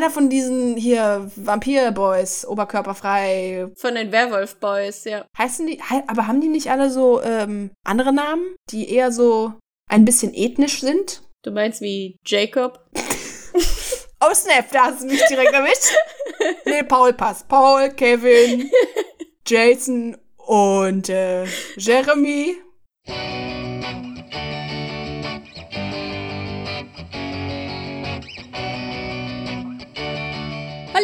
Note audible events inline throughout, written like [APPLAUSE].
einer von diesen hier Vampir-Boys, oberkörperfrei. Von den Werwolf-Boys, ja. Heißen die, aber haben die nicht alle so ähm, andere Namen, die eher so ein bisschen ethnisch sind? Du meinst wie Jacob? [LAUGHS] oh snap, da hast du mich direkt erwischt. nee, Paul passt. Paul, Kevin, [LAUGHS] Jason und äh, Jeremy.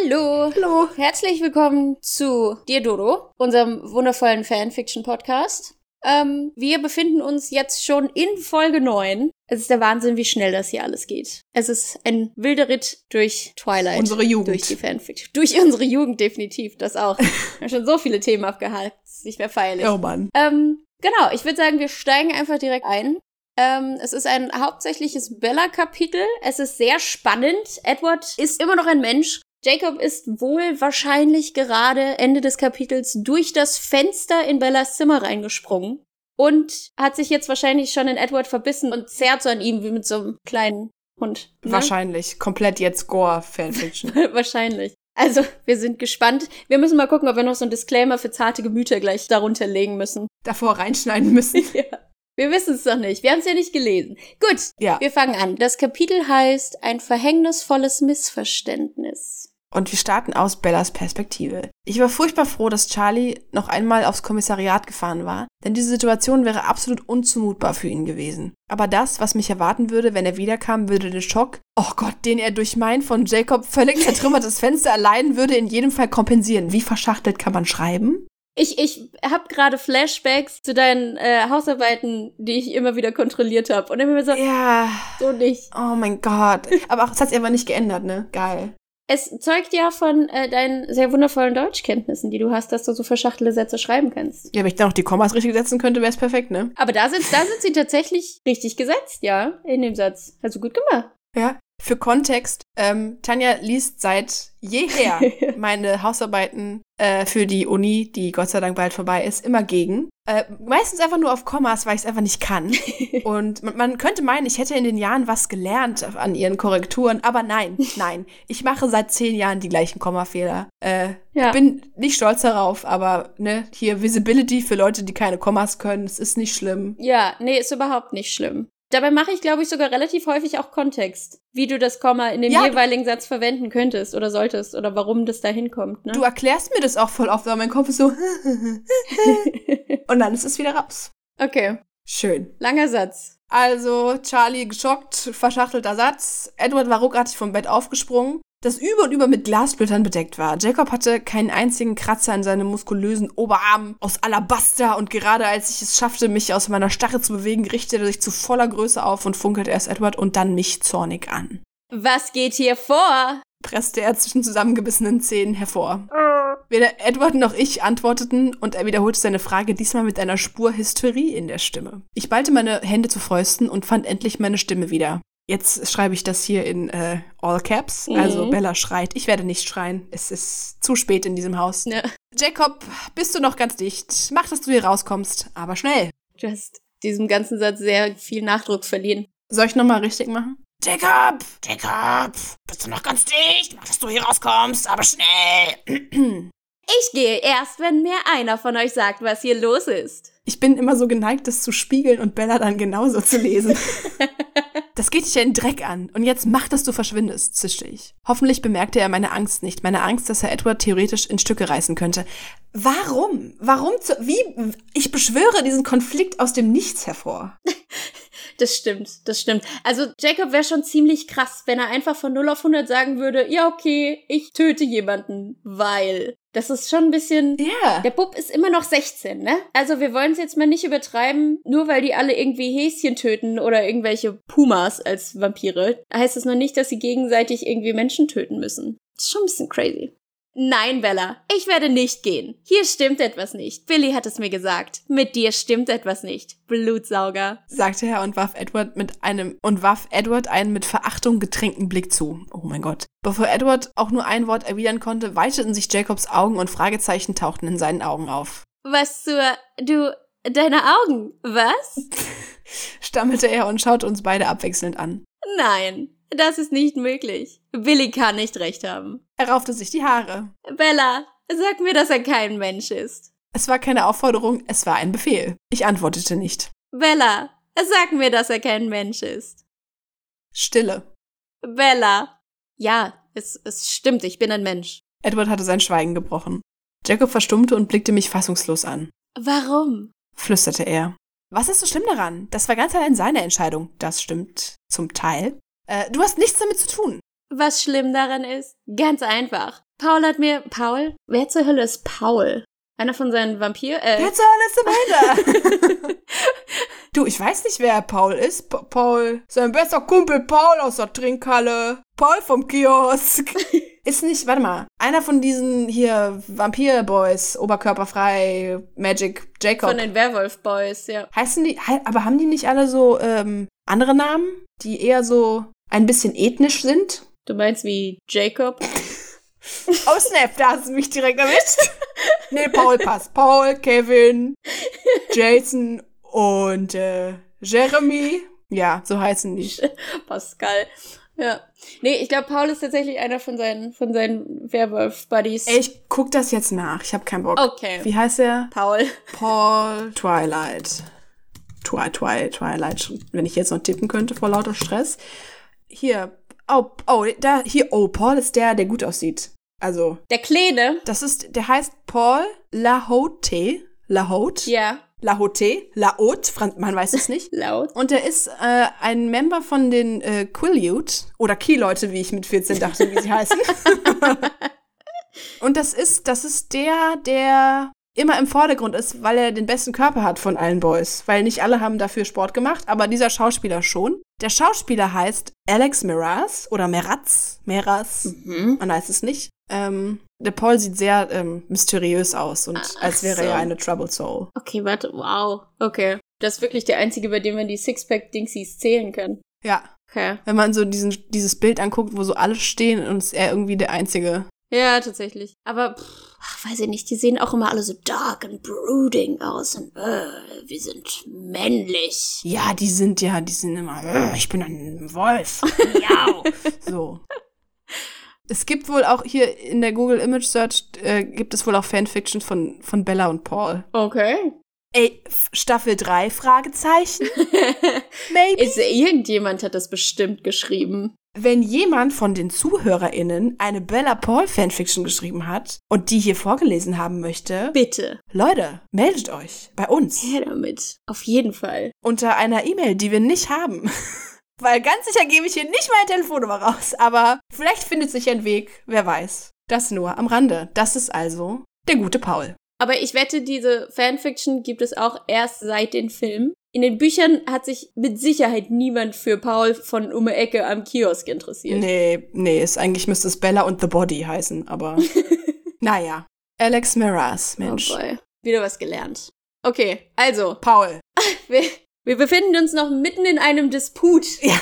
Hallo. Hallo. Herzlich willkommen zu Dir Dodo, unserem wundervollen Fanfiction-Podcast. Ähm, wir befinden uns jetzt schon in Folge 9. Es ist der Wahnsinn, wie schnell das hier alles geht. Es ist ein wilder Ritt durch Twilight. Unsere Jugend. Durch die Fanfiction. Durch unsere Jugend, definitiv. Das auch. [LAUGHS] wir haben schon so viele Themen abgehakt. Das ist nicht mehr feierlich. Oh Mann. Ähm, genau, ich würde sagen, wir steigen einfach direkt ein. Ähm, es ist ein hauptsächliches Bella-Kapitel. Es ist sehr spannend. Edward ist immer noch ein Mensch. Jacob ist wohl wahrscheinlich gerade Ende des Kapitels durch das Fenster in Bellas Zimmer reingesprungen und hat sich jetzt wahrscheinlich schon in Edward verbissen und zerrt so an ihm wie mit so einem kleinen Hund. Ne? Wahrscheinlich. Komplett jetzt Gore-Fanfiction. [LAUGHS] wahrscheinlich. Also, wir sind gespannt. Wir müssen mal gucken, ob wir noch so ein Disclaimer für zarte Gemüter gleich darunter legen müssen. Davor reinschneiden müssen. [LAUGHS] ja. Wir wissen es doch nicht. Wir haben es ja nicht gelesen. Gut, ja. wir fangen an. Das Kapitel heißt Ein verhängnisvolles Missverständnis. Und wir starten aus Bellas Perspektive. Ich war furchtbar froh, dass Charlie noch einmal aufs Kommissariat gefahren war, denn diese Situation wäre absolut unzumutbar für ihn gewesen. Aber das, was mich erwarten würde, wenn er wiederkam, würde den Schock, oh Gott, den er durch mein von Jacob völlig [LAUGHS] zertrümmertes Fenster erleiden würde, in jedem Fall kompensieren. Wie verschachtelt kann man schreiben? Ich, ich habe gerade Flashbacks zu deinen äh, Hausarbeiten, die ich immer wieder kontrolliert habe. Und dann bin ich mir so, ja. so nicht. Oh mein Gott. Aber auch, das hat sich einfach nicht geändert, ne? Geil. Es zeugt ja von äh, deinen sehr wundervollen Deutschkenntnissen, die du hast, dass du so verschachtelte Sätze schreiben kannst. Ja, wenn ich da noch die Kommas richtig setzen könnte, wäre es perfekt, ne? Aber da sind, da sind sie tatsächlich richtig gesetzt, ja, in dem Satz. Also gut gemacht. Ja, für Kontext, ähm, Tanja liest seit jeher [LAUGHS] meine Hausarbeiten äh, für die Uni, die Gott sei Dank bald vorbei ist, immer gegen. Äh, meistens einfach nur auf Kommas, weil ich es einfach nicht kann. [LAUGHS] Und man, man, könnte meinen, ich hätte in den Jahren was gelernt an ihren Korrekturen, aber nein, nein. Ich mache seit zehn Jahren die gleichen Kommafehler. Äh, ja. Bin nicht stolz darauf, aber ne, hier Visibility für Leute, die keine Kommas können, es ist nicht schlimm. Ja, nee, ist überhaupt nicht schlimm. Dabei mache ich, glaube ich, sogar relativ häufig auch Kontext, wie du das Komma in dem ja, jeweiligen Satz verwenden könntest oder solltest oder warum das da hinkommt. Ne? Du erklärst mir das auch voll oft, aber mein Kopf ist so [LAUGHS] und dann ist es wieder raus. Okay. Schön. Langer Satz. Also, Charlie geschockt, verschachtelter Satz. Edward war ruckartig vom Bett aufgesprungen das über und über mit Glassplittern bedeckt war. Jacob hatte keinen einzigen Kratzer in seinem muskulösen Oberarm aus Alabaster und gerade als ich es schaffte, mich aus meiner Starre zu bewegen, richtete er sich zu voller Größe auf und funkelte erst Edward und dann mich zornig an. Was geht hier vor? presste er zwischen zusammengebissenen Zähnen hervor. Weder Edward noch ich antworteten und er wiederholte seine Frage diesmal mit einer Spur Hysterie in der Stimme. Ich ballte meine Hände zu Fäusten und fand endlich meine Stimme wieder. Jetzt schreibe ich das hier in äh, All Caps. Mhm. Also Bella schreit. Ich werde nicht schreien. Es ist zu spät in diesem Haus. Ja. Jacob, bist du noch ganz dicht? Mach, dass du hier rauskommst, aber schnell. Du hast diesem ganzen Satz sehr viel Nachdruck verliehen. Soll ich nochmal richtig machen? Jacob! Jacob! Bist du noch ganz dicht? Mach, dass du hier rauskommst, aber schnell. Ich gehe erst, wenn mir einer von euch sagt, was hier los ist. Ich bin immer so geneigt, das zu spiegeln und Bella dann genauso zu lesen. [LAUGHS] das geht dich ja in Dreck an. Und jetzt mach, dass du verschwindest, zischte ich. Hoffentlich bemerkte er meine Angst nicht. Meine Angst, dass er Edward theoretisch in Stücke reißen könnte. Warum? Warum? Zu, wie? Ich beschwöre diesen Konflikt aus dem Nichts hervor. [LAUGHS] Das stimmt, das stimmt. Also Jacob wäre schon ziemlich krass, wenn er einfach von 0 auf 100 sagen würde, ja okay, ich töte jemanden, weil. Das ist schon ein bisschen. Ja. Der Bub ist immer noch 16, ne? Also wir wollen es jetzt mal nicht übertreiben, nur weil die alle irgendwie Häschen töten oder irgendwelche Pumas als Vampire, heißt es noch nicht, dass sie gegenseitig irgendwie Menschen töten müssen. Das ist schon ein bisschen crazy. Nein, Bella, ich werde nicht gehen. Hier stimmt etwas nicht. Billy hat es mir gesagt. Mit dir stimmt etwas nicht. Blutsauger, sagte er und warf Edward mit einem und warf Edward einen mit Verachtung getränkten Blick zu. Oh mein Gott. Bevor Edward auch nur ein Wort erwidern konnte, weiteten sich Jacobs Augen und Fragezeichen tauchten in seinen Augen auf. Was zur du deine Augen? Was? [LAUGHS] stammelte er und schaute uns beide abwechselnd an. Nein, das ist nicht möglich. Billy kann nicht recht haben. Er raufte sich die Haare. Bella, sag mir, dass er kein Mensch ist. Es war keine Aufforderung, es war ein Befehl. Ich antwortete nicht. Bella, sag mir, dass er kein Mensch ist. Stille. Bella. Ja, es, es stimmt, ich bin ein Mensch. Edward hatte sein Schweigen gebrochen. Jacob verstummte und blickte mich fassungslos an. Warum? flüsterte er. Was ist so schlimm daran? Das war ganz allein seine Entscheidung. Das stimmt zum Teil. Äh, du hast nichts damit zu tun. Was schlimm daran ist? Ganz einfach. Paul hat mir. Paul? Wer zur Hölle ist Paul? Einer von seinen Vampir. Äh, Wer zur Hölle ist Amanda? [LAUGHS] du, ich weiß nicht, wer Paul ist. Pa Paul. Sein bester Kumpel Paul aus der Trinkhalle. Paul vom Kiosk. [LAUGHS] ist nicht, warte mal, einer von diesen hier Vampir-Boys, oberkörperfrei, Magic Jacob. Von den Werwolf-Boys, ja. Heißen die, aber haben die nicht alle so ähm, andere Namen, die eher so ein bisschen ethnisch sind? Du meinst wie Jacob? [LAUGHS] Oh Snap, da hast du mich direkt erwischt. [LAUGHS] nee, Paul passt. Paul, Kevin, Jason und äh, Jeremy. Ja, so heißen die. [LAUGHS] Pascal. Ja. Nee, ich glaube, Paul ist tatsächlich einer von seinen, von seinen Werwolf-Buddies. Ich guck das jetzt nach. Ich habe keinen Bock. Okay. Wie heißt er? Paul. Paul Twilight. Twi, Twi, Twilight, wenn ich jetzt noch tippen könnte vor lauter Stress. Hier. Oh, oh, da, hier, oh, Paul ist der, der gut aussieht. Also. Der Kleine. Das ist, der heißt Paul Lahote. Lahote. Ja. Lahote. Laot. Man weiß es nicht. [LAUGHS] Laut. Und er ist äh, ein Member von den äh, Quileute. Oder Key-Leute, wie ich mit 14 dachte, wie sie heißen. [LAUGHS] Und das ist, das ist der, der immer im Vordergrund ist, weil er den besten Körper hat von allen Boys. Weil nicht alle haben dafür Sport gemacht, aber dieser Schauspieler schon. Der Schauspieler heißt Alex Meraz oder Meraz. Meraz. Mhm. Man weiß es nicht. Ähm, der Paul sieht sehr ähm, mysteriös aus und Ach als wäre so. er eine Troubled Soul. Okay, warte. Wow. Okay. Das ist wirklich der einzige, bei dem man die Sixpack-Dingsies zählen kann. Ja. Okay. Wenn man so diesen, dieses Bild anguckt, wo so alle stehen und ist er irgendwie der Einzige. Ja, tatsächlich. Aber, pff, ach, weiß ich nicht, die sehen auch immer alle so dark and brooding aus und äh, wir sind männlich. Ja, die sind ja, die sind immer, "Äh, ich bin ein Wolf. [LAUGHS] Miau. so. Es gibt wohl auch hier in der Google Image Search, äh, gibt es wohl auch Fanfiction von, von Bella und Paul. Okay. Ey, Staffel 3, Fragezeichen? [LAUGHS] Maybe? Ist, irgendjemand hat das bestimmt geschrieben. Wenn jemand von den ZuhörerInnen eine Bella Paul Fanfiction geschrieben hat und die hier vorgelesen haben möchte, Bitte. Leute, meldet euch bei uns. Her damit. Auf jeden Fall. unter einer E-Mail, die wir nicht haben. [LAUGHS] Weil ganz sicher gebe ich hier nicht meine Telefonnummer raus, aber vielleicht findet sich ein Weg, wer weiß. Das nur am Rande. Das ist also der gute Paul. Aber ich wette, diese Fanfiction gibt es auch erst seit den Filmen. In den Büchern hat sich mit Sicherheit niemand für Paul von um die Ecke am Kiosk interessiert. Nee, nee, ist, eigentlich müsste es Bella und The Body heißen, aber [LAUGHS] naja. Alex Miraz, Mensch. Oh boy. Wieder was gelernt. Okay, also, Paul. [LAUGHS] wir, wir befinden uns noch mitten in einem Disput. Ja.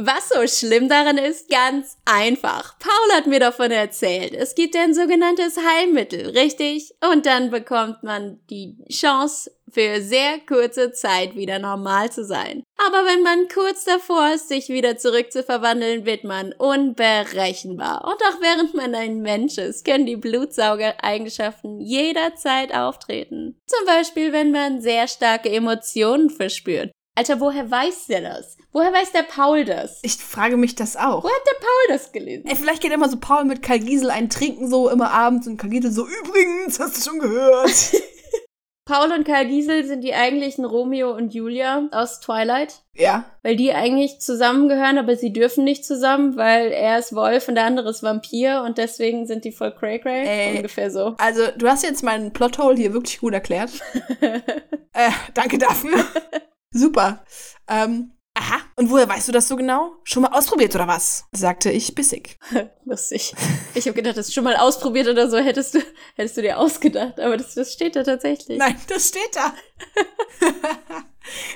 Was so schlimm daran ist, ganz einfach. Paul hat mir davon erzählt. Es gibt ein sogenanntes Heilmittel, richtig? Und dann bekommt man die Chance, für sehr kurze Zeit wieder normal zu sein. Aber wenn man kurz davor ist, sich wieder zurückzuverwandeln, wird man unberechenbar. Und auch während man ein Mensch ist, können die Blutsaugereigenschaften jederzeit auftreten. Zum Beispiel, wenn man sehr starke Emotionen verspürt. Alter, woher weiß der das? Woher weiß der Paul das? Ich frage mich das auch. Wo hat der Paul das gelesen? Ey, vielleicht geht immer so Paul mit Karl Giesel ein Trinken so immer abends und Karl Giesel so, übrigens, hast du schon gehört? [LAUGHS] Paul und Karl Giesel sind die eigentlichen Romeo und Julia aus Twilight. ja. Weil die eigentlich zusammengehören, aber sie dürfen nicht zusammen, weil er ist Wolf und der andere ist Vampir und deswegen sind die voll cray cray. Ey. Ungefähr so. Also, du hast jetzt meinen Plothole hier wirklich gut erklärt. [LAUGHS] Äh, danke dafür. [LAUGHS] Super. Ähm, aha. Und woher weißt du das so genau? Schon mal ausprobiert oder was? sagte ich bissig. [LAUGHS] Lustig. [LAUGHS] Ich habe gedacht, das ist schon mal ausprobiert oder so, hättest du, hättest du dir ausgedacht, aber das, das steht da tatsächlich. Nein, das steht da. [LAUGHS]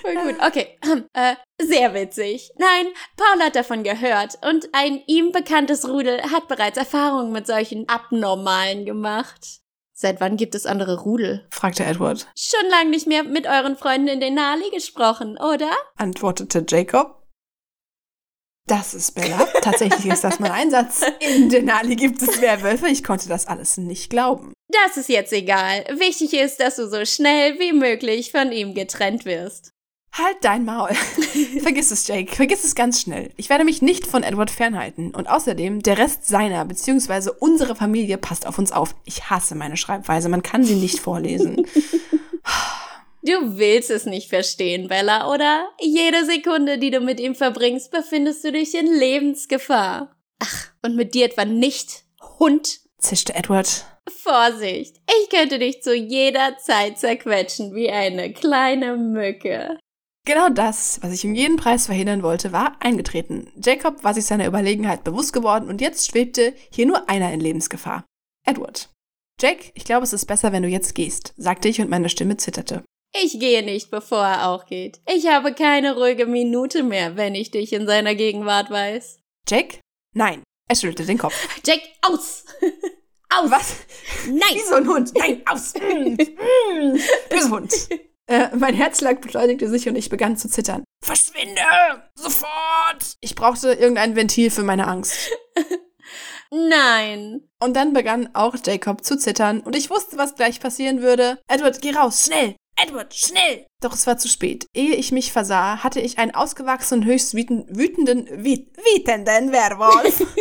Voll gut. Okay. [CLEARS THROAT] Äh, sehr witzig. Nein, Paul hat davon gehört und ein ihm bekanntes Rudel hat bereits Erfahrungen mit solchen Abnormalen gemacht. Seit wann gibt es andere Rudel? fragte Edward. Schon lange nicht mehr mit euren Freunden in den Nali gesprochen, oder? Antwortete Jacob. Das ist Bella. Tatsächlich ist das mein Einsatz. In Denali gibt es Werwölfe. Ich konnte das alles nicht glauben. Das ist jetzt egal. Wichtig ist, dass du so schnell wie möglich von ihm getrennt wirst. Halt dein Maul. [LAUGHS] Vergiss es, Jake. Vergiss es ganz schnell. Ich werde mich nicht von Edward fernhalten. Und außerdem, der Rest seiner bzw. unsere Familie passt auf uns auf. Ich hasse meine Schreibweise. Man kann sie nicht vorlesen. [LAUGHS] Du willst es nicht verstehen, Bella, oder? Jede Sekunde, die du mit ihm verbringst, befindest du dich in Lebensgefahr. Ach, und mit dir etwa nicht, Hund? zischte Edward. Vorsicht, ich könnte dich zu jeder Zeit zerquetschen wie eine kleine Mücke. Genau das, was ich um jeden Preis verhindern wollte, war eingetreten. Jacob war sich seiner Überlegenheit bewusst geworden und jetzt schwebte hier nur einer in Lebensgefahr. Edward. Jake, ich glaube, es ist besser, wenn du jetzt gehst, sagte ich und meine Stimme zitterte. Ich gehe nicht, bevor er auch geht. Ich habe keine ruhige Minute mehr, wenn ich dich in seiner Gegenwart weiß. Jake? Nein. Er schüttelte den Kopf. [LAUGHS] Jake, aus! [LAUGHS] aus! Was? Nein! [LAUGHS] Wie so ein Hund. Nein, aus! Böser Hund. Äh, mein Herzschlag beschleunigte sich und ich begann zu zittern. Verschwinde! Sofort! Ich brauchte irgendein Ventil für meine Angst. [LAUGHS] Nein. Und dann begann auch Jacob zu zittern und ich wusste, was gleich passieren würde. Edward, geh raus, schnell! Edward, schnell! Doch es war zu spät. Ehe ich mich versah, hatte ich einen ausgewachsenen, höchst wütenden, wütenden, wütenden Werwolf, [LAUGHS]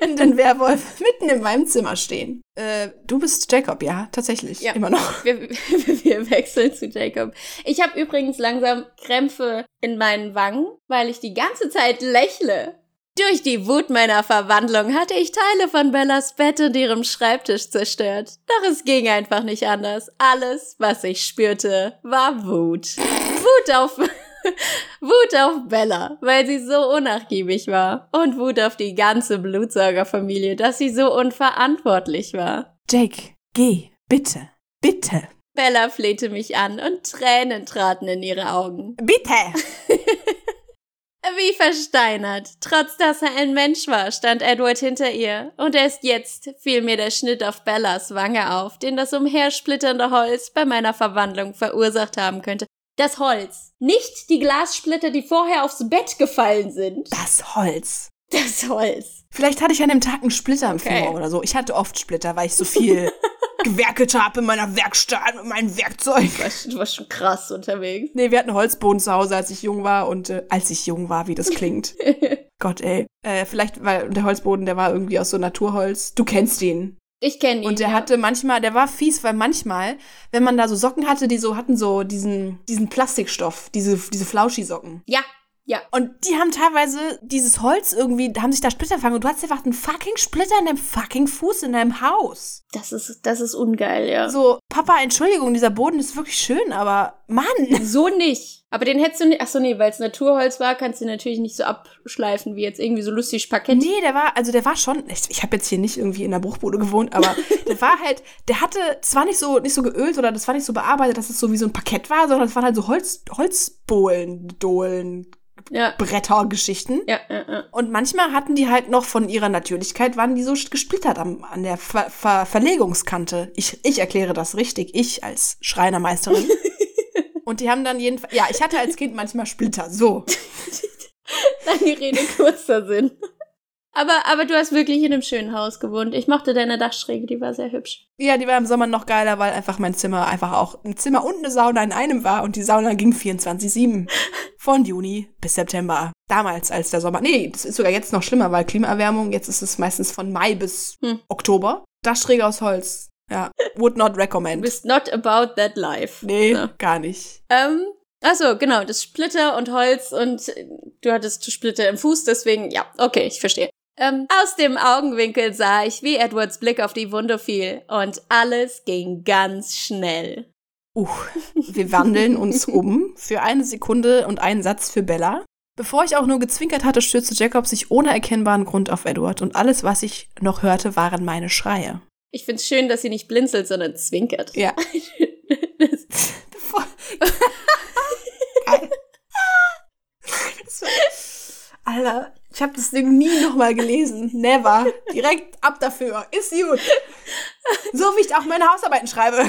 wütenden Werwolf mitten in meinem Zimmer stehen. Äh, du bist Jacob, ja, tatsächlich. Ja. Immer noch. Wir, [LAUGHS] wir wechseln zu Jacob. Ich habe übrigens langsam Krämpfe in meinen Wangen, weil ich die ganze Zeit lächle. Durch die Wut meiner Verwandlung hatte ich Teile von Bellas Bett und ihrem Schreibtisch zerstört. Doch es ging einfach nicht anders. Alles, was ich spürte, war Wut. Wut auf, [LAUGHS] Wut auf Bella, weil sie so unnachgiebig war. Und Wut auf die ganze Blutsaugerfamilie, dass sie so unverantwortlich war. Jake, geh, bitte, bitte, Bella flehte mich an und Tränen traten in ihre Augen. bitte! [LAUGHS] Wie versteinert. Trotz dass er ein Mensch war, stand Edward hinter ihr. Und erst jetzt fiel mir der Schnitt auf Bellas Wange auf, den das umhersplitternde Holz bei meiner Verwandlung verursacht haben könnte. Das Holz. Nicht die Glassplitter, die vorher aufs Bett gefallen sind. Das Holz. Das Holz. Vielleicht hatte ich an dem Tag einen Splitter im Okay. Finger oder so. Ich hatte oft Splitter, weil ich so viel [LAUGHS] gewerkelt habe in meiner Werkstatt mit meinem Werkzeug. Du warst, du warst schon krass unterwegs. Nee, wir hatten Holzboden zu Hause, als ich jung war und äh, als ich jung war, wie das klingt. [LAUGHS] Gott, ey. Äh, vielleicht, weil der Holzboden, der war irgendwie aus so Naturholz. Du kennst ihn. Ich kenne ihn. Und der ja. hatte manchmal, der war fies, weil manchmal, wenn man da so Socken hatte, die so hatten so diesen, diesen Plastikstoff, diese, diese Flauschi-Socken. Ja, ja. Und die haben teilweise dieses Holz irgendwie, haben sich da Splitter fangen und du hast einfach einen fucking Splitter in deinem fucking Fuß in deinem Haus. Das ist, das ist ungeil, ja. So, Papa, Entschuldigung, dieser Boden ist wirklich schön, aber Mann. So nicht. Aber den hättest du nicht. Achso, nee, weil es Naturholz war, kannst du natürlich nicht so abschleifen wie jetzt irgendwie so lustig Parkett. Nee, der war, also der war schon, ich, ich habe jetzt hier nicht irgendwie in der Bruchbude gewohnt, aber [LAUGHS] der war halt, der hatte zwar nicht so, nicht so geölt oder das war nicht so bearbeitet, dass es so wie so ein Parkett war, sondern es waren halt so Holz, Holzbohlen, Dohlen, Ja. Brettergeschichten. Ja, ja, ja. Und manchmal hatten die halt noch von ihrer Natürlichkeit, waren die so gesplittert am, an der Ver Ver Verlegungskante. Ich, ich erkläre das richtig, ich als Schreinermeisterin. [LAUGHS] Und die haben dann jedenfalls, ja, ich hatte als Kind manchmal Splitter, so. [LAUGHS] Lange Rede, kurzer Sinn. Aber, aber du hast wirklich in einem schönen Haus gewohnt. Ich mochte deine Dachschräge, die war sehr hübsch. Ja, die war im Sommer noch geiler, weil einfach mein Zimmer einfach auch ein Zimmer und eine Sauna in einem war und die Sauna ging 24-7. Von Juni bis September. Damals, als der Sommer. Nee, das ist sogar jetzt noch schlimmer, weil Klimaerwärmung, jetzt ist es meistens von Mai bis Hm. Oktober. Dachschräge aus Holz. Ja. Would not recommend. bist not about that life. Nee, Ja. gar nicht. Ähm, achso, genau, das Splitter und Holz und äh, du hattest Splitter im Fuß, deswegen, ja, okay, ich verstehe. Ähm, aus dem Augenwinkel sah ich, wie Edwards Blick auf die Wunde fiel und alles ging ganz schnell. Uh, wir wandeln uns [LAUGHS] um für eine Sekunde und einen Satz für Bella. Bevor ich auch nur gezwinkert hatte, stürzte Jacob sich ohne erkennbaren Grund auf Edward und alles, was ich noch hörte, waren meine Schreie. Ich find's schön, dass sie nicht blinzelt, sondern zwinkert. Ja. [LAUGHS] [LAUGHS] Alter, ich habe das Ding nie nochmal gelesen. Never. Direkt ab dafür. Ist gut. So wie ich auch meine Hausarbeiten schreibe. ja,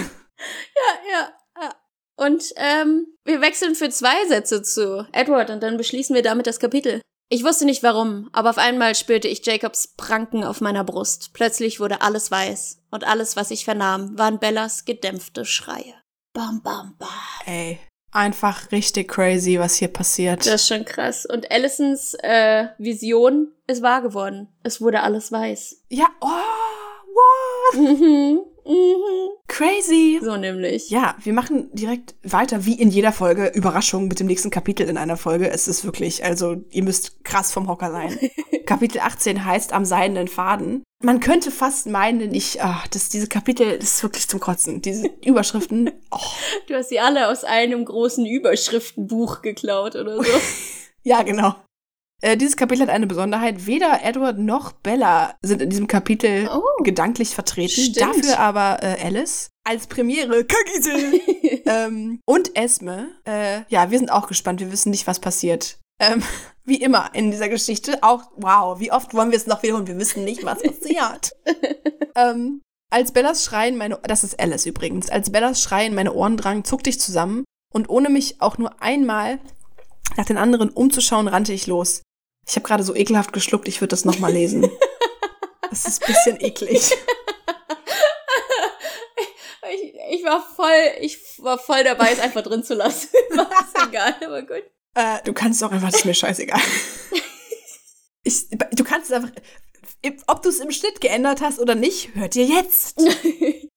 ja, ja. Und ähm, wir wechseln für zwei Sätze zu Edward und dann beschließen wir damit das Kapitel. Ich wusste nicht warum, aber auf einmal spürte ich Jacobs Pranken auf meiner Brust. Plötzlich wurde alles weiß und alles, was ich vernahm, waren Bellas gedämpfte Schreie. Bam, bam, bam. Ey, einfach richtig crazy, was hier passiert. Das ist schon krass. Und Allisons äh, Vision ist wahr geworden. Es wurde alles weiß. Ja, oh, what? Mhm. Mhm. Crazy. So nämlich. Ja, wir machen direkt weiter, wie in jeder Folge. Überraschung mit dem nächsten Kapitel in einer Folge. Es ist wirklich, also, ihr müsst krass vom Hocker sein. [LAUGHS] Kapitel 18 heißt Am seidenen Faden. Man könnte fast meinen, ich, ach, das, diese Kapitel das ist wirklich zum Kotzen. Diese [LAUGHS] Überschriften, oh. Du hast sie alle aus einem großen Überschriftenbuch geklaut oder so. [LAUGHS] Ja, genau. Äh, dieses Kapitel hat eine Besonderheit. Weder Edward noch Bella sind in diesem Kapitel Oh. gedanklich vertreten. Stimmt. Dafür aber äh, Alice als Premiere. Kagisel. [LAUGHS] ähm, und Esme. Äh, ja, wir sind auch gespannt. Wir wissen nicht, was passiert. Ähm, [LAUGHS] wie immer in dieser Geschichte. Auch, wow, wie oft wollen wir es noch wiederholen? Wir wissen nicht, was passiert. [LAUGHS] ähm, als Bellas Schreien meine, das ist Alice übrigens, als Bellas Schreien meine Ohren drang, zuckte ich zusammen und ohne mich auch nur einmal nach den anderen umzuschauen, rannte ich los. Ich habe gerade so ekelhaft geschluckt, ich würde das nochmal lesen. [LAUGHS] Das ist ein bisschen eklig. Ich, ich war voll, ich war voll dabei, es einfach drin zu lassen. [LAUGHS] War ist egal, aber gut. Äh, du kannst doch einfach, das ist mir scheißegal. [LAUGHS] Ich, du kannst es einfach, ob du es im Schnitt geändert hast oder nicht, hört ihr jetzt.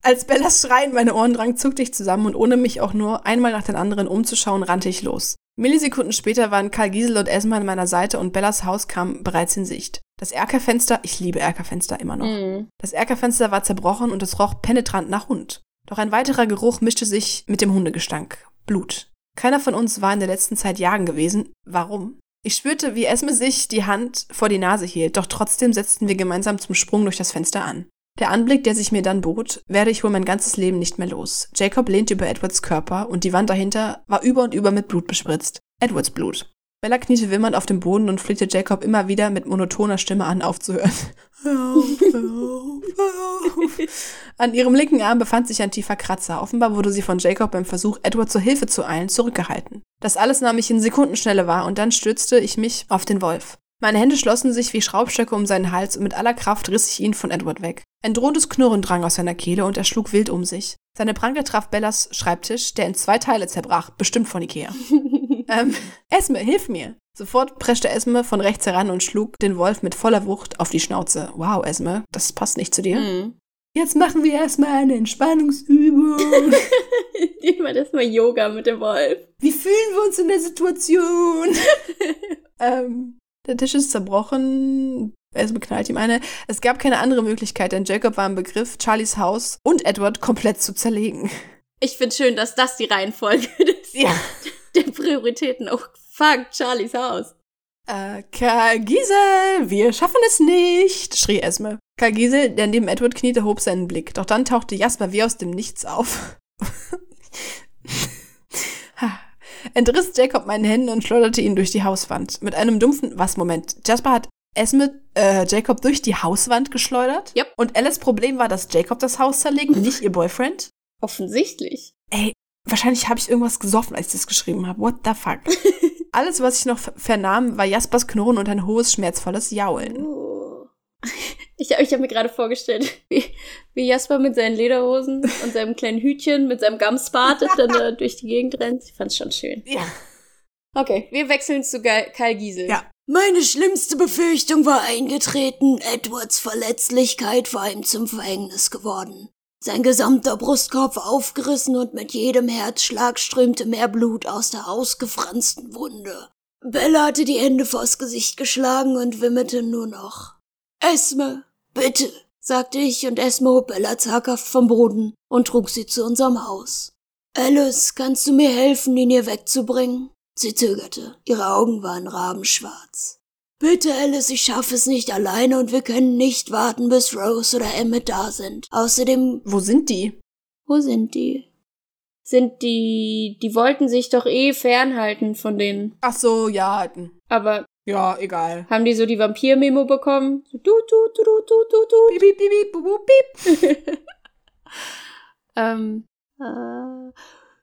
Als Bellas Schreien meine Ohren drang, zuckte ich zusammen und ohne mich auch nur einmal nach den anderen umzuschauen, rannte ich los. Millisekunden später waren Karl Giesel und Esma an meiner Seite und Bellas Haus kam bereits in Sicht. Das Erkerfenster, ich liebe Erkerfenster immer noch. Mhm. Das Erkerfenster war zerbrochen und es roch penetrant nach Hund. Doch ein weiterer Geruch mischte sich mit dem Hundegestank. Blut. Keiner von uns war in der letzten Zeit jagen gewesen. Warum? Ich spürte, wie Esme sich die Hand vor die Nase hielt, doch trotzdem setzten wir gemeinsam zum Sprung durch das Fenster an. Der Anblick, der sich mir dann bot, werde ich wohl mein ganzes Leben nicht mehr los. Jacob lehnte über Edwards Körper und die Wand dahinter war über und über mit Blut bespritzt. Edwards Blut. Bella kniete wimmernd auf dem Boden und flehte Jacob immer wieder mit monotoner Stimme an, aufzuhören. Hör auf, hör auf, hör auf. An ihrem linken Arm befand sich ein tiefer Kratzer. Offenbar wurde sie von Jacob beim Versuch, Edward zur Hilfe zu eilen, zurückgehalten. Das alles nahm ich in Sekundenschnelle wahr und dann stürzte ich mich auf den Wolf. Meine Hände schlossen sich wie Schraubstöcke um seinen Hals und mit aller Kraft riss ich ihn von Edward weg. Ein drohendes Knurren drang aus seiner Kehle und er schlug wild um sich. Seine Pranke traf Bellas Schreibtisch, der in zwei Teile zerbrach, bestimmt von Ikea. [LAUGHS] ähm, Esme, hilf mir! Sofort preschte Esme von rechts heran und schlug den Wolf mit voller Wucht auf die Schnauze. Wow, Esme, das passt nicht zu dir. Mhm. Jetzt machen wir erstmal eine Entspannungsübung. [LAUGHS] Ich mach das mal Yoga mit dem Wolf. Wie fühlen wir uns in der Situation? [LAUGHS] ähm, der Tisch ist zerbrochen. Esme knallt ihm eine. Es gab keine andere Möglichkeit, denn Jacob war im Begriff, Charlies Haus und Edward komplett zu zerlegen. Ich finde schön, dass das die Reihenfolge [LAUGHS] des, Ja. der Prioritäten auch fuck Charlies Haus. Äh, Karl Giesel, wir schaffen es nicht, schrie Esme. Karl Giesel, der neben Edward kniete, hob seinen Blick. Doch dann tauchte Jasper wie aus dem Nichts auf. [LAUGHS] Entriss Jacob meinen Händen und schleuderte ihn durch die Hauswand. Mit einem dumpfen, was, Moment, Jasper hat Esme äh, Jacob durch die Hauswand geschleudert? Yep. Und Alice Problem war, dass Jacob das Haus zerlegt, nicht ihr Boyfriend? Offensichtlich. Ey, wahrscheinlich habe ich irgendwas gesoffen, als ich das geschrieben habe. What the fuck? [LAUGHS] Alles, was ich noch ver- vernahm, war Jaspers Knurren und ein hohes, schmerzvolles Jaulen. Oh. [LAUGHS] Ich habe ich hab mir gerade vorgestellt, [LAUGHS] wie, wie Jasper mit seinen Lederhosen und seinem kleinen Hütchen, mit seinem Gamsbart dann da durch die Gegend rennt. Ich fand's schon schön. Ja. Okay, wir wechseln zu Karl Giesel. Ja. Meine schlimmste Befürchtung war eingetreten. Edwards Verletzlichkeit war ihm zum Verhängnis geworden. Sein gesamter Brustkorb aufgerissen und mit jedem Herzschlag strömte mehr Blut aus der ausgefransten Wunde. Bella hatte die Hände vors Gesicht geschlagen und wimmerte nur noch. Esme, bitte, sagte ich und Esme hob Bella zaghaft vom Boden und trug sie zu unserem Haus. Alice, kannst du mir helfen, ihn hier wegzubringen? Sie zögerte. Ihre Augen waren rabenschwarz. Bitte, Alice, ich schaffe es nicht alleine und wir können nicht warten, bis Rose oder Emmett da sind. Außerdem, Wo sind die? Wo sind die? Sind die, die wollten sich doch eh fernhalten von denen. Ach so, ja. hm. Aber Ja, egal. haben die so die Vampir-Memo bekommen? Du, du, du, du, du, du, du. Piep, piep, piep, piep, piep. [LAUGHS] Ähm, äh,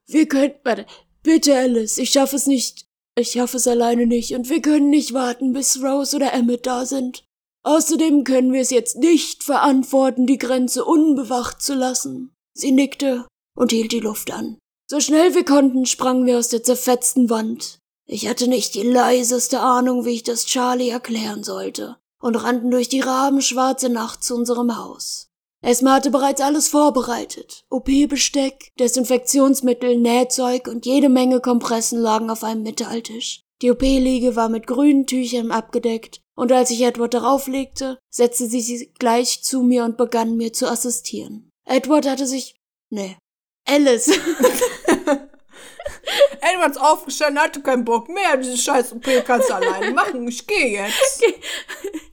wir können, warte, bitte, Alice, ich schaffe es nicht Ich schaffe es alleine nicht und wir können nicht warten, bis Rose oder Emmett da sind. Außerdem können wir es jetzt nicht verantworten, die Grenze unbewacht zu lassen. Sie nickte und hielt die Luft an. So schnell wir konnten, sprangen wir aus der zerfetzten Wand. Ich hatte nicht die leiseste Ahnung, wie ich das Charlie erklären sollte, und rannten durch die rabenschwarze Nacht zu unserem Haus. Esma hatte bereits alles vorbereitet. OP-Besteck, Desinfektionsmittel, Nähzeug und jede Menge Kompressen lagen auf einem Metalltisch. Die OP-Liege war mit grünen Tüchern abgedeckt, und als ich Edward darauf legte, setzte sie sich gleich zu mir und begann mir zu assistieren. Edward hatte sich. Nee. Alice. [LAUGHS] Edwards aufgestanden, hatte keinen Bock mehr. Diese scheiß OP kannst du alleine machen. Ich gehe jetzt. [LAUGHS] [LAUGHS]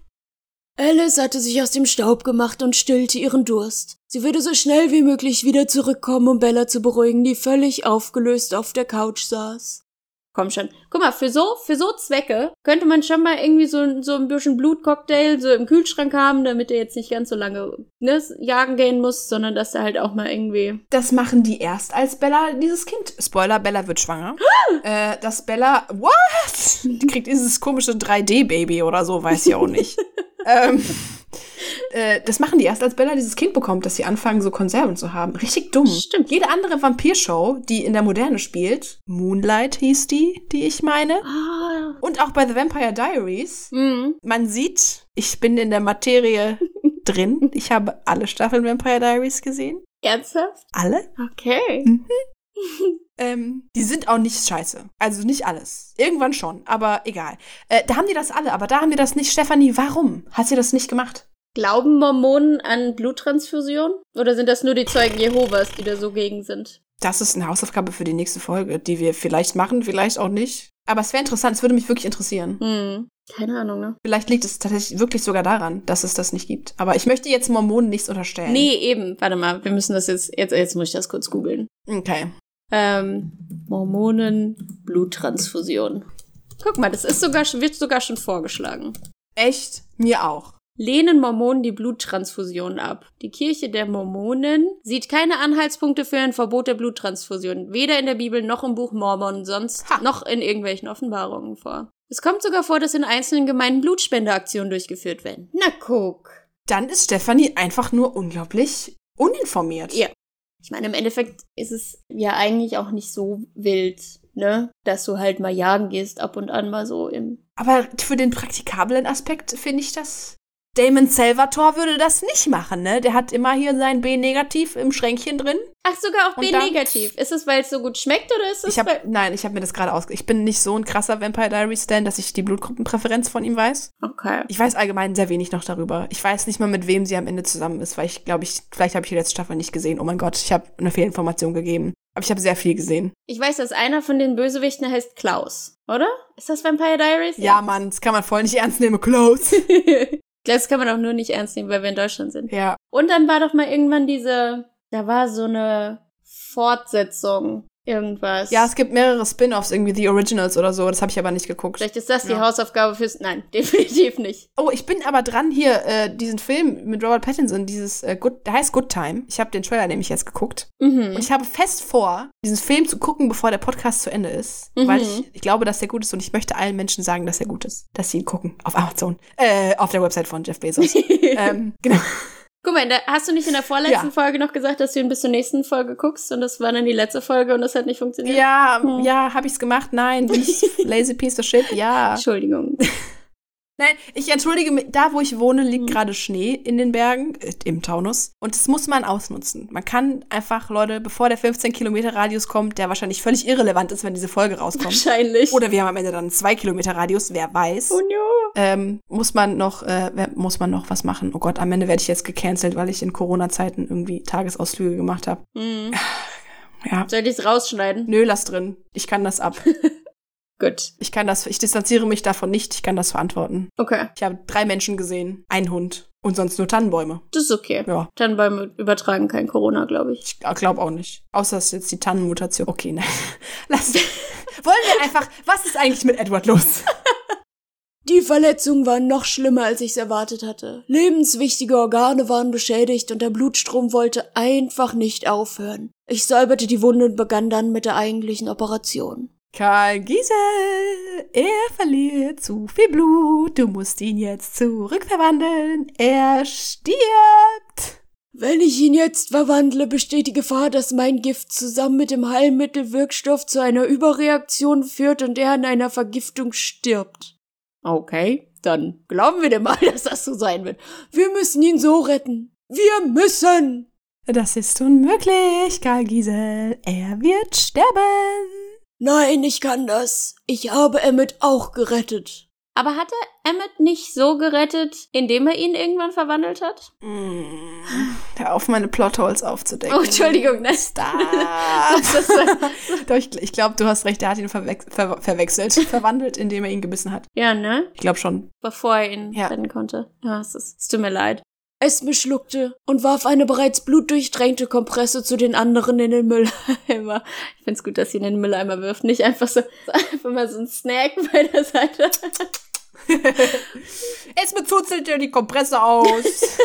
Alice hatte sich aus dem Staub gemacht und stillte ihren Durst. Sie würde so schnell wie möglich wieder zurückkommen, um Bella zu beruhigen, die völlig aufgelöst auf der Couch saß. Komm schon. Guck mal, für so, für so Zwecke könnte man schon mal irgendwie so, so ein bisschen Blutcocktail so im Kühlschrank haben, damit er jetzt nicht ganz so lange ne, jagen gehen muss, sondern dass er halt auch mal irgendwie. Das machen die erst, als Bella dieses Kind. Spoiler, Bella wird schwanger. [GASPS] äh, dass Bella. What? [LAUGHS] Die kriegt dieses komische 3D-Baby oder so, weiß ich auch nicht. [LAUGHS] ähm, äh, das machen die erst, als Bella dieses Kind bekommt, dass sie anfangen, so Konserven zu haben. Richtig dumm. Stimmt. Jede andere Vampirshow, die in der Moderne spielt, Moonlight hieß die, die ich meine. Ah. Und auch bei The Vampire Diaries, Mhm. man sieht, ich bin in der Materie [LAUGHS] drin. Ich habe alle Staffeln Vampire Diaries gesehen. Ernsthaft? Alle? Okay. [LAUGHS] Ähm, die sind auch nicht scheiße. Also nicht alles. Irgendwann schon, aber egal. Äh, da haben die das alle, aber da haben die das nicht. Stefanie, warum hat sie das nicht gemacht? Glauben Mormonen an Bluttransfusion? Oder sind das nur die Zeugen Jehovas, die da so gegen sind? Das ist eine Hausaufgabe für die nächste Folge, die wir vielleicht machen, vielleicht auch nicht. Aber es wäre interessant, es würde mich wirklich interessieren. Hm. Keine Ahnung, ne? Vielleicht liegt es tatsächlich wirklich sogar daran, dass es das nicht gibt. Aber ich möchte jetzt Mormonen nichts unterstellen. Nee, eben. Warte mal, wir müssen das jetzt, jetzt, jetzt muss ich das kurz googeln. Okay. Ähm, Mormonen, Bluttransfusion. Guck mal, das ist sogar, wird sogar schon vorgeschlagen. Echt? Mir auch. Lehnen Mormonen die Bluttransfusion ab. Die Kirche der Mormonen sieht keine Anhaltspunkte für ein Verbot der Bluttransfusion, weder in der Bibel noch im Buch Mormon, sonst Ha. noch in irgendwelchen Offenbarungen vor. Es kommt sogar vor, dass in einzelnen Gemeinden Blutspendeaktionen durchgeführt werden. Na guck. Dann ist Stefanie einfach nur unglaublich uninformiert. Ja. Ich meine, im Endeffekt ist es ja eigentlich auch nicht so wild, ne? Dass du halt mal jagen gehst, ab und an mal so im. Aber für den praktikablen Aspekt finde ich das. Damon Salvatore würde das nicht machen, ne? Der hat immer hier sein B-Negativ im Schränkchen drin. Ach, sogar auch B-negativ. Ist es, weil es so gut schmeckt oder ist es, Ich weil. nein, ich habe mir das gerade aus. Ich bin nicht so ein krasser Vampire Diaries Stan, dass ich die Blutgruppenpräferenz von ihm weiß. Okay. Ich weiß allgemein sehr wenig noch darüber. Ich weiß nicht mal, mit wem sie am Ende zusammen ist, weil ich glaube, ich vielleicht habe ich die letzte Staffel nicht gesehen. Oh mein Gott, ich habe eine Fehlinformation gegeben. Aber ich habe sehr viel gesehen. Ich weiß, dass einer von den Bösewichten heißt Klaus, oder? Ist das Vampire Diaries? Ja, Mann, das kann man voll nicht ernst nehmen. Close. [LAUGHS] das kann man auch nur nicht ernst nehmen, weil wir in Deutschland sind. ja. Und dann war doch mal irgendwann diese, da war so eine Fortsetzung, irgendwas. Ja, es gibt mehrere Spin-offs, irgendwie The Originals oder so. Das habe ich aber nicht geguckt. Vielleicht ist das die Ja. Hausaufgabe fürs. Nein, [LAUGHS] definitiv nicht. Oh, ich bin aber dran hier, äh, diesen Film mit Robert Pattinson, dieses äh, Good, der heißt Good Time. Ich habe den Trailer nämlich jetzt geguckt. Mhm. Und ich habe fest vor, diesen Film zu gucken, bevor der Podcast zu Ende ist. Mhm. Weil ich, ich glaube, dass der gut ist und ich möchte allen Menschen sagen, dass er gut ist. Dass sie ihn gucken. Auf Amazon. Äh, auf der Website von Jeff Bezos. [LAUGHS] ähm, genau. Guck mal, da, hast du nicht in der vorletzten Ja. Folge noch gesagt, dass du ihn bis zur nächsten Folge guckst und das war dann die letzte Folge und das hat nicht funktioniert? Ja, Hm. ja, habe ich's gemacht? Nein, nicht [LAUGHS] lazy piece of shit. Ja. Entschuldigung. Nein, ich entschuldige mich, da wo ich wohne, liegt Hm. gerade Schnee in den Bergen, äh, im Taunus. Und das muss man ausnutzen. Man kann einfach, Leute, bevor der 15 Kilometer Radius kommt, der wahrscheinlich völlig irrelevant ist, wenn diese Folge rauskommt. Wahrscheinlich. Oder wir haben am Ende dann einen 2 Kilometer Radius, wer weiß. oh no. Ähm, muss man noch, äh, muss man noch was machen? Oh Gott, am Ende werde ich jetzt gecancelt, weil ich in Corona-Zeiten irgendwie Tagesausflüge gemacht habe. Mhm. Ja. Soll ich es rausschneiden? Nö, lass drin. Ich kann das ab. [LAUGHS] Gut. Ich kann das, ich distanziere mich davon nicht, ich kann das verantworten. Okay. Ich habe drei Menschen gesehen, ein Hund und sonst nur Tannenbäume. Das ist okay. Ja, Tannenbäume übertragen kein Corona, glaube ich. ich glaube auch nicht. Außer es ist jetzt die Tannenmutation. Okay, nein. [LAUGHS] Lass. Wollen wir einfach, was ist eigentlich mit Edward los? [LAUGHS] Die Verletzungen waren noch schlimmer, als ich's erwartet hatte. Lebenswichtige Organe waren beschädigt und der Blutstrom wollte einfach nicht aufhören. Ich säuberte die Wunde und begann dann mit der eigentlichen Operation. Karl Giesel, er verliert zu viel Blut. Du musst ihn jetzt zurückverwandeln. Er stirbt. Wenn ich ihn jetzt verwandle, besteht die Gefahr, dass mein Gift zusammen mit dem Heilmittelwirkstoff zu einer Überreaktion führt und er an einer Vergiftung stirbt. Okay, dann glauben wir dem mal, [LAUGHS] dass das so sein wird. Wir müssen ihn so retten. Wir müssen! Das ist unmöglich, Karl Giesel. Er wird sterben. Nein, ich kann das. Ich habe Emmet auch gerettet. Aber hat er Emmet nicht so gerettet, indem er ihn irgendwann verwandelt hat? Mm, hör auf, meine Plotholes aufzudecken. Oh, Entschuldigung, ne? Stop. [LAUGHS] Doch, ich, ich glaube, du hast recht, er hat ihn verwech ver verwechselt, [LAUGHS] verwandelt, indem er ihn gebissen hat. Ja, ne? Ich glaube schon. Bevor er ihn Ja. retten konnte. Ja, es, ist, es tut mir leid. Esme schluckte und warf eine bereits blutdurchtränkte Kompresse zu den anderen in den Mülleimer. [LAUGHS] Ich find's gut, dass sie ihn in den Mülleimer wirft. Nicht einfach so, so [LAUGHS] einfach mal so ein Snack [LAUGHS] bei der Seite. Es bezuzelt dir die Kompresse aus.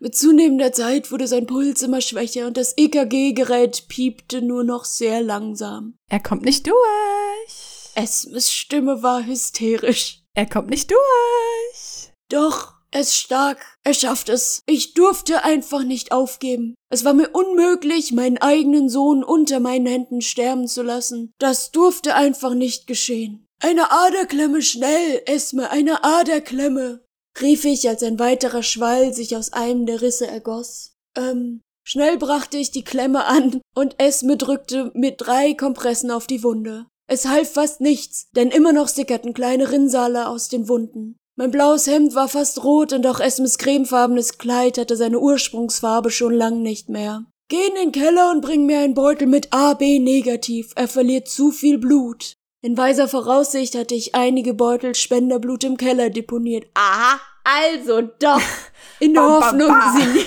Mit zunehmender Zeit wurde sein Puls immer schwächer und das EKG-Gerät piepte nur noch sehr langsam. er kommt nicht durch. Esmes Stimme war hysterisch. Er kommt nicht durch. Doch, ist stark. Er schafft es. Ich durfte einfach nicht aufgeben. Es war mir unmöglich, meinen eigenen Sohn unter meinen Händen sterben zu lassen. Das durfte einfach nicht geschehen. Eine Aderklemme schnell, Esme, eine Aderklemme, rief ich, als ein weiterer Schwall sich aus einem der Risse ergoss. Ähm, schnell brachte ich die Klemme an und Esme drückte mit drei Kompressen auf die Wunde. Es half fast nichts, denn immer noch sickerten kleine Rinnsale aus den Wunden. Mein blaues Hemd war fast rot und auch Esmes cremefarbenes Kleid hatte seine Ursprungsfarbe schon lang nicht mehr. Geh in den Keller und bring mir einen Beutel mit AB negativ. Er verliert zu viel Blut. In weiser Voraussicht hatte ich einige Beutel Spenderblut im Keller deponiert. Aha, also doch. [LAUGHS] In der Hoffnung, sie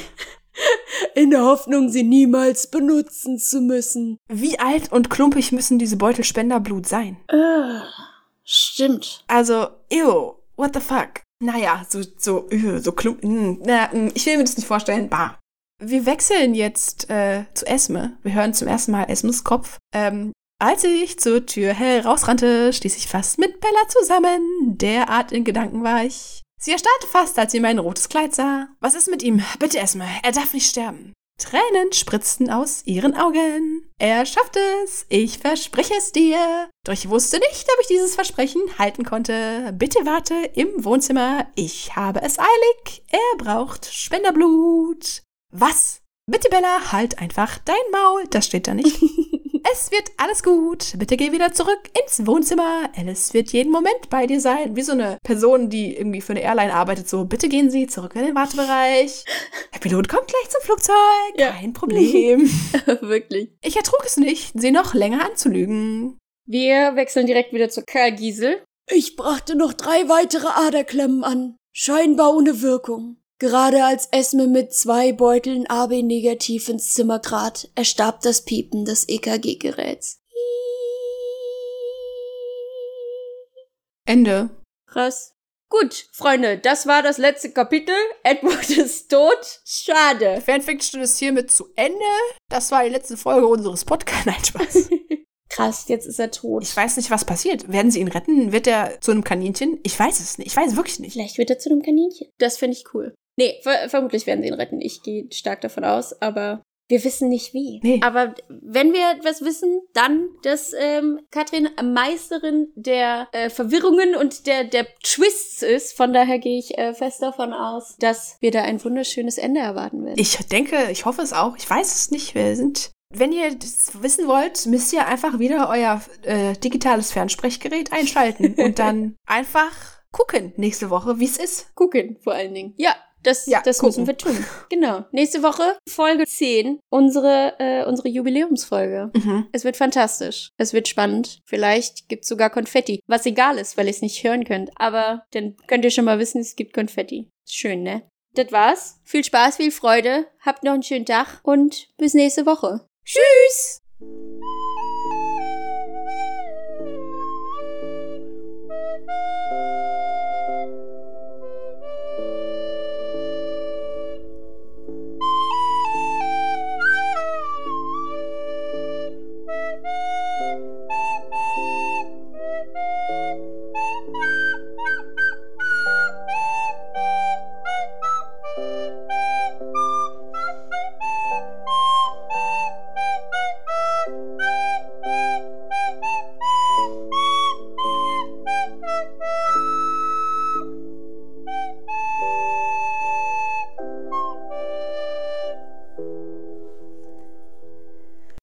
[LAUGHS] in der Hoffnung, sie niemals benutzen zu müssen. Wie alt und klumpig müssen diese Beutel Spenderblut sein? Äh, stimmt. Also, ew, what the fuck? Naja, so, so, ew, so klump, mm, na, mm, ich will mir das nicht vorstellen. Bah. Wir wechseln jetzt äh, zu Esme. Wir hören zum ersten Mal Esmes Kopf. Ähm, als ich zur Tür herausrannte, stieß ich fast mit Bella zusammen. Derart in Gedanken war ich. Sie erstarrte fast, als sie mein rotes Kleid sah. Was ist mit ihm? Bitte, Esme, er darf nicht sterben. Tränen spritzten aus ihren Augen. Er schafft es, ich verspreche es dir. Doch ich wusste nicht, ob ich dieses Versprechen halten konnte. Bitte warte im Wohnzimmer. Ich habe es eilig. Er braucht Spenderblut. Was? Bitte, Bella, halt einfach dein Maul. Das steht da nicht. [LAUGHS] es wird alles gut. Bitte geh wieder zurück ins Wohnzimmer. Alice wird jeden Moment bei dir sein. Wie so eine Person, die irgendwie für eine Airline arbeitet. So, bitte gehen Sie zurück in den Wartebereich. Der Pilot kommt gleich zum Flugzeug. Ja. Kein Problem. [LAUGHS] Wirklich. Ich ertrug es nicht, sie noch länger anzulügen. Wir wechseln direkt wieder zu Karl Giesel. Ich brachte noch drei weitere Aderklemmen an, scheinbar ohne Wirkung. Gerade als Esme mit zwei Beuteln AB negativ ins Zimmer trat, erstarb das Piepen des EKG-Geräts. Ende. Krass. Gut, Freunde, das war das letzte Kapitel. Edward [LAUGHS] ist tot. Schade. Fanfiction ist hiermit zu Ende. Das war die letzte Folge unseres Podcasts. [LAUGHS] Nein, Spaß. [LAUGHS] Krass, jetzt ist er tot. Ich weiß nicht, was passiert. Werden sie ihn retten? Wird er zu einem Kaninchen? Ich weiß es nicht. Ich weiß wirklich nicht. Vielleicht wird er zu einem Kaninchen. Das finde ich cool. Nee, ver vermutlich werden sie ihn retten. Ich gehe stark davon aus, aber wir wissen nicht wie. Nee. Aber wenn wir etwas wissen, dann, dass ähm, Katrin Meisterin der äh, Verwirrungen und der, der Twists ist. Von daher gehe ich äh, fest davon aus, dass wir da ein wunderschönes Ende erwarten werden. Ich denke, ich hoffe es auch. Ich weiß es nicht. Wir sind. Wenn ihr das wissen wollt, müsst ihr einfach wieder euer äh, digitales Fernsprechgerät einschalten und [LAUGHS] dann einfach gucken nächste Woche, wie es ist. gucken, vor allen Dingen. Ja, das, Ja, das gucken. müssen wir tun. Genau. Nächste Woche, Folge 10, unsere, äh, unsere Jubiläumsfolge. Mhm. Es wird fantastisch. Es wird spannend. Vielleicht gibt's sogar Konfetti. Was egal ist, weil ihr es nicht hören könnt. Aber dann könnt ihr schon mal wissen, es gibt Konfetti. Schön, ne? Das war's. Viel Spaß, viel Freude. Habt noch einen schönen Tag und bis nächste Woche. Tschüss! Thank